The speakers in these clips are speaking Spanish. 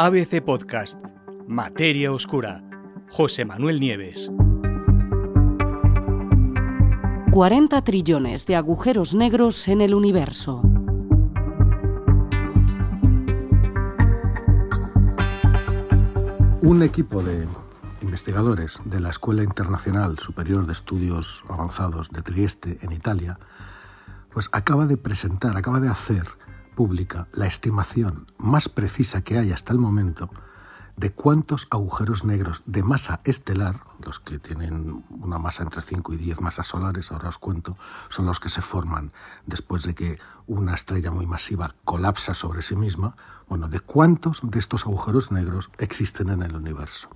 ABC Podcast, Materia Oscura, José Manuel Nieves. 40 trillones de agujeros negros en el universo. Un equipo de investigadores de la Escuela Internacional Superior de Estudios Avanzados de Trieste, en Italia, pues acaba de presentar, acaba de hacer la estimación más precisa que hay hasta el momento de cuántos agujeros negros de masa estelar, los que tienen una masa entre 5 y 10 masas solares, ahora os cuento, son los que se forman después de que una estrella muy masiva colapsa sobre sí misma, bueno, de cuántos de estos agujeros negros existen en el universo.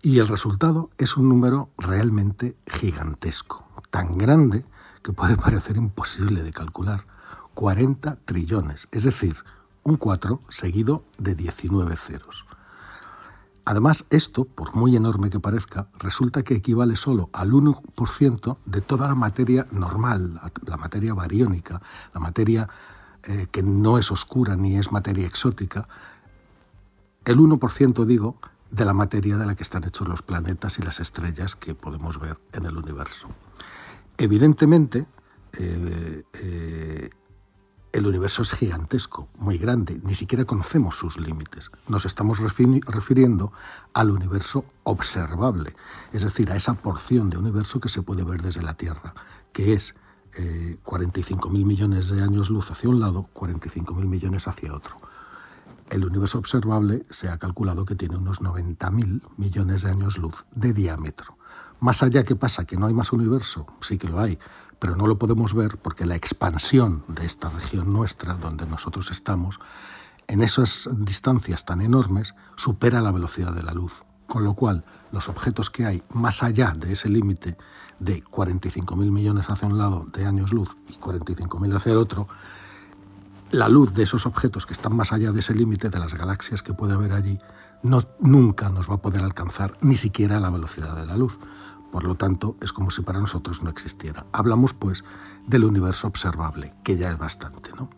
Y el resultado es un número realmente gigantesco, tan grande que puede parecer imposible de calcular, 40 trillones, es decir, un 4 seguido de 19 ceros. Además, esto, por muy enorme que parezca, resulta que equivale solo al 1% de toda la materia normal, la materia bariónica, la materia eh, que no es oscura ni es materia exótica, el 1%, digo, de la materia de la que están hechos los planetas y las estrellas que podemos ver en el universo. Evidentemente, eh, eh, el universo es gigantesco, muy grande, ni siquiera conocemos sus límites. Nos estamos refiriendo al universo observable, es decir, a esa porción de universo que se puede ver desde la Tierra, que es eh, 45.000 millones de años luz hacia un lado, 45.000 millones hacia otro el universo observable se ha calculado que tiene unos 90.000 millones de años luz de diámetro. Más allá, ¿qué pasa? ¿Que no hay más universo? Sí que lo hay, pero no lo podemos ver porque la expansión de esta región nuestra, donde nosotros estamos, en esas distancias tan enormes, supera la velocidad de la luz. Con lo cual, los objetos que hay más allá de ese límite de 45.000 millones hacia un lado de años luz y 45.000 hacia el otro, la luz de esos objetos que están más allá de ese límite de las galaxias que puede haber allí, no, nunca nos va a poder alcanzar ni siquiera la velocidad de la luz. Por lo tanto, es como si para nosotros no existiera. Hablamos, pues, del universo observable, que ya es bastante. ¿no?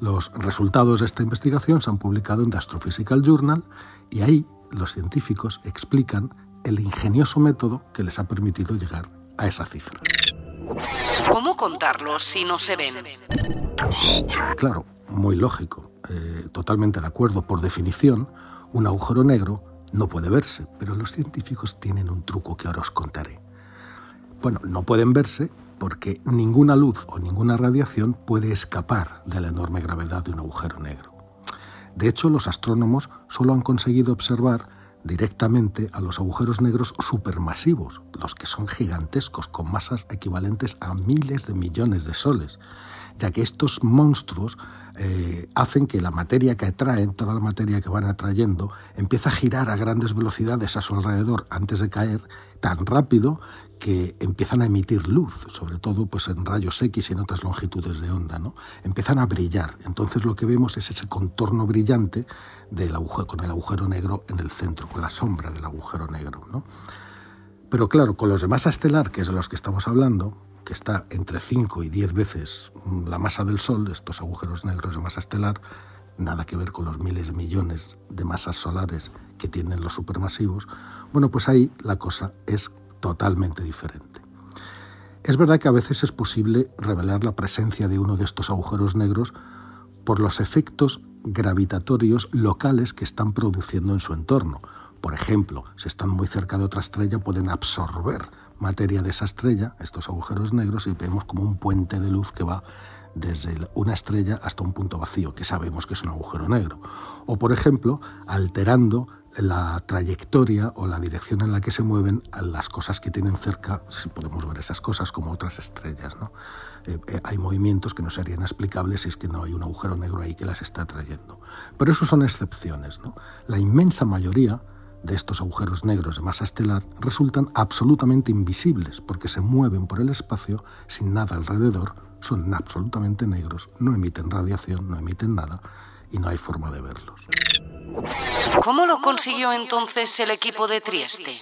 Los resultados de esta investigación se han publicado en The Astrophysical Journal y ahí los científicos explican el ingenioso método que les ha permitido llegar a esa cifra. ¿Cómo contarlos si no se ven? Claro, muy lógico, eh, totalmente de acuerdo. Por definición, un agujero negro no puede verse, pero los científicos tienen un truco que ahora os contaré. Bueno, no pueden verse porque ninguna luz o ninguna radiación puede escapar de la enorme gravedad de un agujero negro. De hecho, los astrónomos solo han conseguido observar directamente a los agujeros negros supermasivos, los que son gigantescos, con masas equivalentes a miles de millones de soles, ya que estos monstruos eh, hacen que la materia que atraen, toda la materia que van atrayendo, empieza a girar a grandes velocidades a su alrededor antes de caer tan rápido que empiezan a emitir luz, sobre todo pues en rayos X y en otras longitudes de onda, ¿no? Empiezan a brillar. Entonces lo que vemos es ese contorno brillante del agujero, con el agujero negro en el centro, con la sombra del agujero negro, ¿no? Pero claro, con los de masa estelar, que es de los que estamos hablando, que está entre 5 y 10 veces la masa del Sol, estos agujeros negros de masa estelar, nada que ver con los miles de millones de masas solares que tienen los supermasivos, bueno, pues ahí la cosa es totalmente diferente. Es verdad que a veces es posible revelar la presencia de uno de estos agujeros negros por los efectos gravitatorios locales que están produciendo en su entorno. Por ejemplo, si están muy cerca de otra estrella pueden absorber materia de esa estrella, estos agujeros negros, y vemos como un puente de luz que va desde una estrella hasta un punto vacío, que sabemos que es un agujero negro. O, por ejemplo, alterando la trayectoria o la dirección en la que se mueven las cosas que tienen cerca, si podemos ver esas cosas como otras estrellas. Eh, eh, hay movimientos que no serían explicables si es que no hay un agujero negro ahí que las está trayendo. Pero eso son excepciones. La inmensa mayoría de estos agujeros negros de masa estelar resultan absolutamente invisibles porque se mueven por el espacio sin nada alrededor, son absolutamente negros, no emiten radiación, no emiten nada y no hay forma de verlos. ¿Cómo lo consiguió entonces el equipo de Trieste?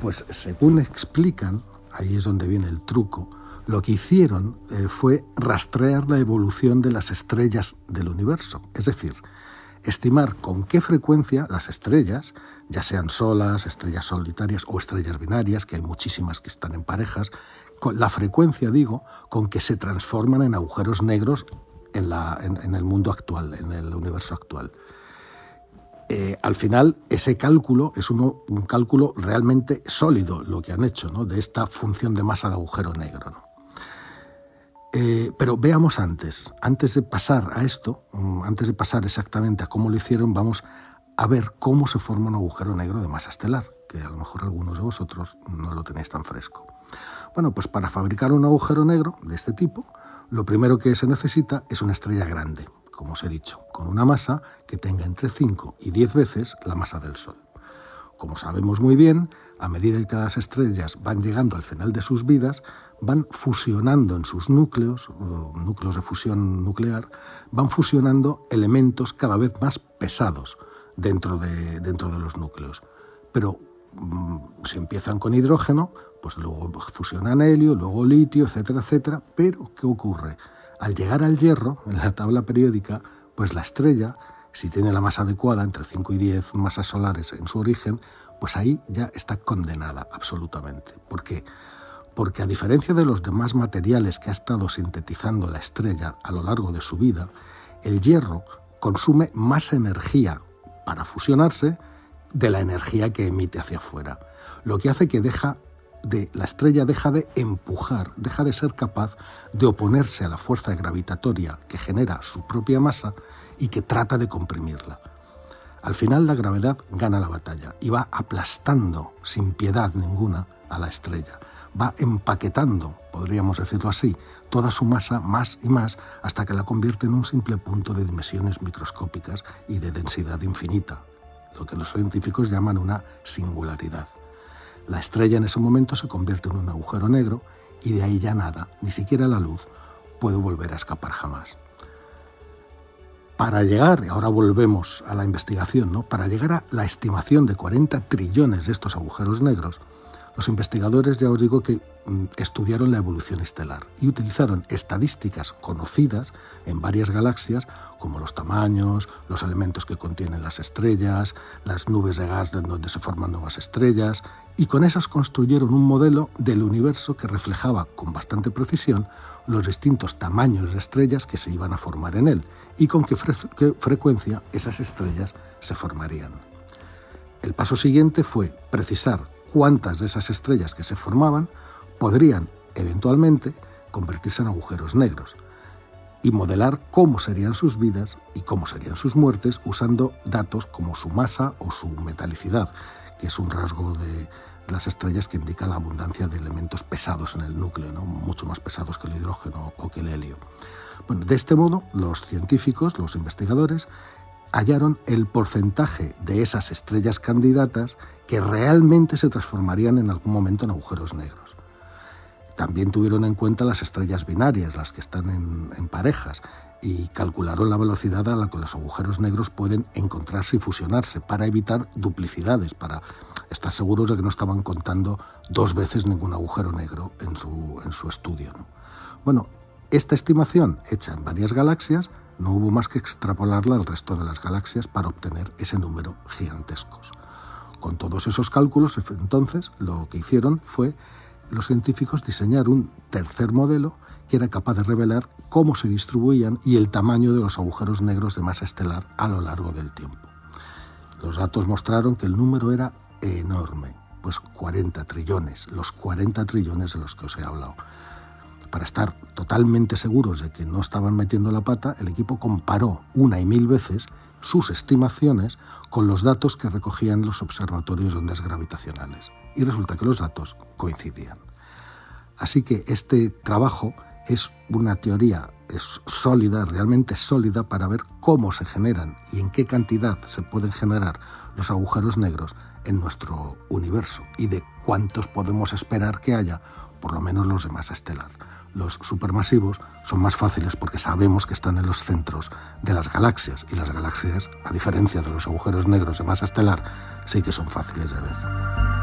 Pues según explican, ahí es donde viene el truco, lo que hicieron eh, fue rastrear la evolución de las estrellas del universo, es decir, estimar con qué frecuencia las estrellas, ya sean solas, estrellas solitarias o estrellas binarias, que hay muchísimas que están en parejas, la frecuencia, digo, con que se transforman en agujeros negros en, la, en, el mundo actual, en el universo actual. Eh, al final, ese cálculo es un cálculo realmente sólido, lo que han hecho, ¿no? de esta función de masa de agujero negro. ¿no? Eh, pero veamos antes, antes de pasar a esto, mm, antes de pasar exactamente a cómo lo hicieron, vamos a ver cómo se forma un agujero negro de masa estelar, que a lo mejor algunos de vosotros no lo tenéis tan fresco. Bueno, pues para fabricar un agujero negro de este tipo, lo primero que se necesita es una estrella grande, como os he dicho, con una masa que tenga entre 5 y 10 veces la masa del Sol. Como sabemos muy bien, a medida que las estrellas van llegando al final de sus vidas, van fusionando en sus núcleos, núcleos de fusión nuclear, van fusionando elementos cada vez más pesados dentro de, dentro de los núcleos. Pero si empiezan con hidrógeno, pues luego fusionan helio, luego litio, etcétera, etcétera. Pero, ¿qué ocurre? Al llegar al hierro, en la tabla periódica, pues la estrella, si tiene la masa adecuada, entre 5 y 10 masas solares en su origen, pues ahí ya está condenada absolutamente. ¿Por qué? porque a diferencia de los demás materiales que ha estado sintetizando la estrella a lo largo de su vida, el hierro consume más energía para fusionarse de la energía que emite hacia afuera, lo que hace que de, la estrella deja de empujar, deja de ser capaz de oponerse a la fuerza gravitatoria que genera su propia masa y que trata de comprimirla. Al final la gravedad gana la batalla y va aplastando sin piedad ninguna a la estrella, va empaquetando, podríamos decirlo así, toda su masa más y más hasta que la convierte en un simple punto de dimensiones microscópicas y de densidad infinita, lo que los científicos llaman una singularidad. La estrella en ese momento se convierte en un agujero negro y de ahí ya nada, ni siquiera la luz, puede volver a escapar jamás. Para llegar, y ahora volvemos a la investigación, ¿no? para llegar a la estimación de 40 trillones de estos agujeros negros, los investigadores, ya os digo, que mm, estudiaron la evolución estelar y utilizaron estadísticas conocidas en varias galaxias, como los tamaños, los elementos que contienen las estrellas, las nubes de gas donde se forman nuevas estrellas, y con esas construyeron un modelo del universo que reflejaba con bastante precisión los distintos tamaños de estrellas que se iban a formar en él y con qué, qué frecuencia esas estrellas se formarían. El paso siguiente fue precisar cuántas de esas estrellas que se formaban podrían eventualmente convertirse en agujeros negros y modelar cómo serían sus vidas y cómo serían sus muertes usando datos como su masa o su metalicidad, que es un rasgo de las estrellas que indica la abundancia de elementos pesados en el núcleo, ¿no? mucho más pesados que el hidrógeno o que el helio. Bueno, de este modo, los científicos, los investigadores, hallaron el porcentaje de esas estrellas candidatas que realmente se transformarían en algún momento en agujeros negros. También tuvieron en cuenta las estrellas binarias, las que están en, parejas, y calcularon la velocidad a la que los agujeros negros pueden encontrarse y fusionarse para evitar duplicidades, para estar seguros de que no estaban contando dos veces ningún agujero negro en su, estudio. Bueno, esta estimación hecha en varias galaxias no hubo más que extrapolarla al resto de las galaxias para obtener ese número gigantescos. Con todos esos cálculos, entonces, lo que hicieron fue los científicos diseñar un tercer modelo que era capaz de revelar cómo se distribuían y el tamaño de los agujeros negros de masa estelar a lo largo del tiempo. Los datos mostraron que el número era enorme, pues 40 trillones, los 40 trillones de los que os he hablado. Para estar totalmente seguros de que no estaban metiendo la pata, el equipo comparó una y mil veces sus estimaciones con los datos que recogían los observatorios de ondas gravitacionales. Y resulta que los datos coincidían. Así que este trabajo es una teoría es sólida, realmente sólida, para ver cómo se generan y en qué cantidad se pueden generar los agujeros negros en nuestro universo y de cuántos podemos esperar que haya, por lo menos los de masa estelar. Los supermasivos son más fáciles porque sabemos que están en los centros de las galaxias y las galaxias, a diferencia de los agujeros negros de masa estelar, sí que son fáciles de ver.